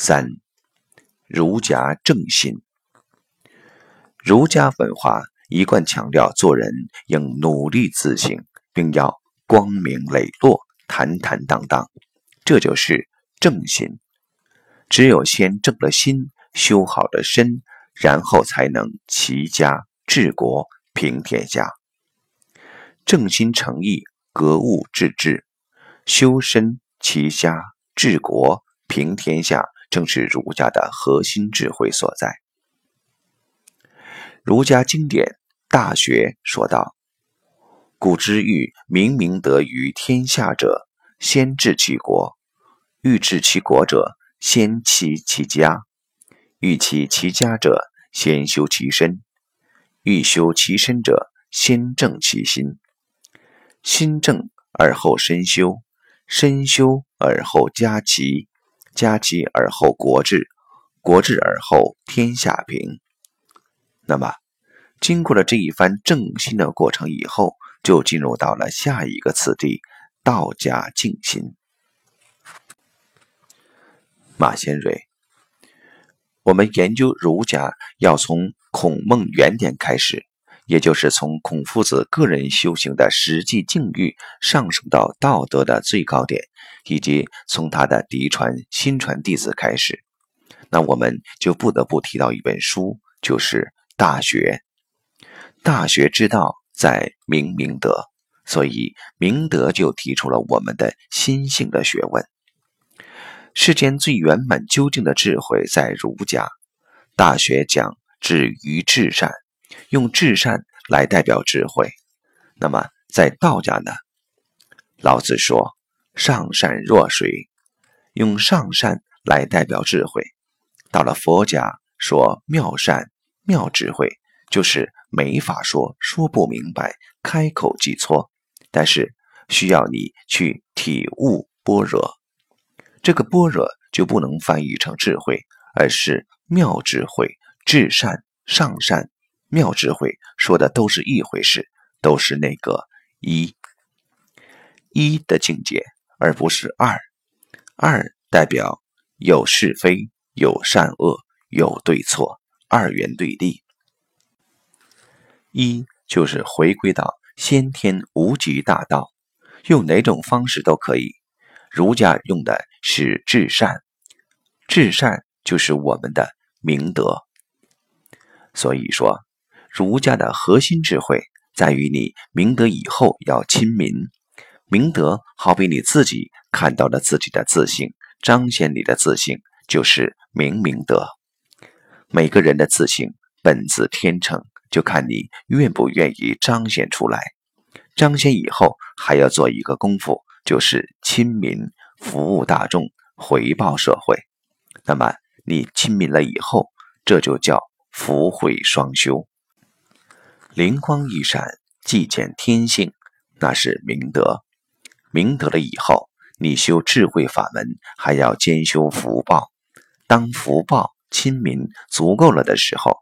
三、儒家正心。儒家文化一贯强调做人应努力自省，并要光明磊落、坦坦荡荡，这就是正心。只有先正了心，修好了身，然后才能齐家治国平天下。正心诚意，格物致知，修身齐家治国平天下。正是儒家的核心智慧所在。儒家经典《大学》说道：“古之欲明明德于天下者，先治其国；欲治其国者，先齐其家；欲齐其家者，先修其身；欲修其身者，先正其心。心正而后身修，身修而后家齐。”家齐而后国治，国治而后天下平。那么，经过了这一番正心的过程以后，就进入到了下一个次第——道家静心。马先瑞，我们研究儒家要从孔孟原点开始。也就是从孔夫子个人修行的实际境遇上升到道德的最高点，以及从他的嫡传、新传弟子开始，那我们就不得不提到一本书，就是《大学》。大学之道在明明德，所以明德就提出了我们的心性的学问。世间最圆满究竟的智慧在儒家，《大学》讲止于至善。用至善来代表智慧，那么在道家呢？老子说“上善若水”，用上善来代表智慧。到了佛家，说“妙善妙智慧”，就是没法说，说不明白，开口即错。但是需要你去体悟般若，这个般若就不能翻译成智慧，而是妙智慧、至善、上善。妙智慧说的都是一回事，都是那个一一的境界，而不是二。二代表有是非、有善恶、有对错，二元对立。一就是回归到先天无极大道，用哪种方式都可以。儒家用的是至善，至善就是我们的明德。所以说。儒家的核心智慧在于你明德以后要亲民。明德好比你自己看到了自己的自信，彰显你的自信就是明明德。每个人的自信本自天成，就看你愿不愿意彰显出来。彰显以后还要做一个功夫，就是亲民、服务大众、回报社会。那么你亲民了以后，这就叫福慧双修。灵光一闪，即见天性，那是明德。明德了以后，你修智慧法门，还要兼修福报。当福报亲民足够了的时候，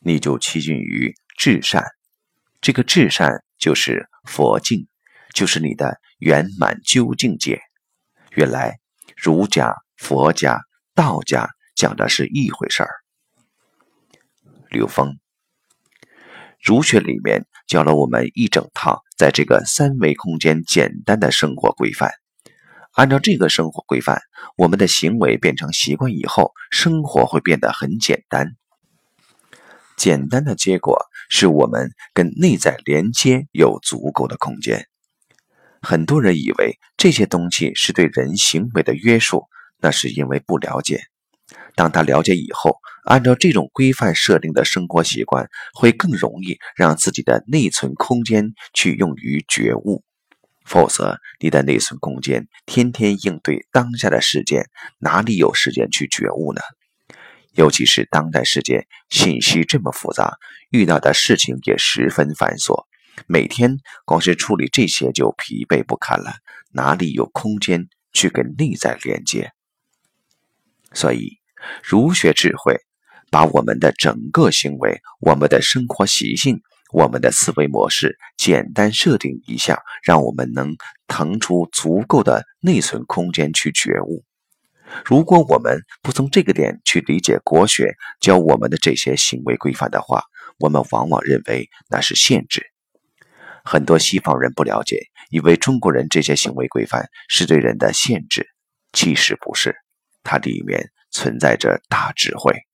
你就趋近于至善。这个至善就是佛境，就是你的圆满究竟界。原来儒家、佛家、道家讲的是一回事儿。刘峰。儒学里面教了我们一整套在这个三维空间简单的生活规范，按照这个生活规范，我们的行为变成习惯以后，生活会变得很简单。简单的结果是我们跟内在连接有足够的空间。很多人以为这些东西是对人行为的约束，那是因为不了解。当他了解以后，按照这种规范设定的生活习惯，会更容易让自己的内存空间去用于觉悟。否则，你的内存空间天天应对当下的事件，哪里有时间去觉悟呢？尤其是当代世界信息这么复杂，遇到的事情也十分繁琐，每天光是处理这些就疲惫不堪了，哪里有空间去跟内在连接？所以。儒学智慧，把我们的整个行为、我们的生活习性、我们的思维模式简单设定一下，让我们能腾出足够的内存空间去觉悟。如果我们不从这个点去理解国学教我们的这些行为规范的话，我们往往认为那是限制。很多西方人不了解，以为中国人这些行为规范是对人的限制，其实不是，它里面存在着大智慧。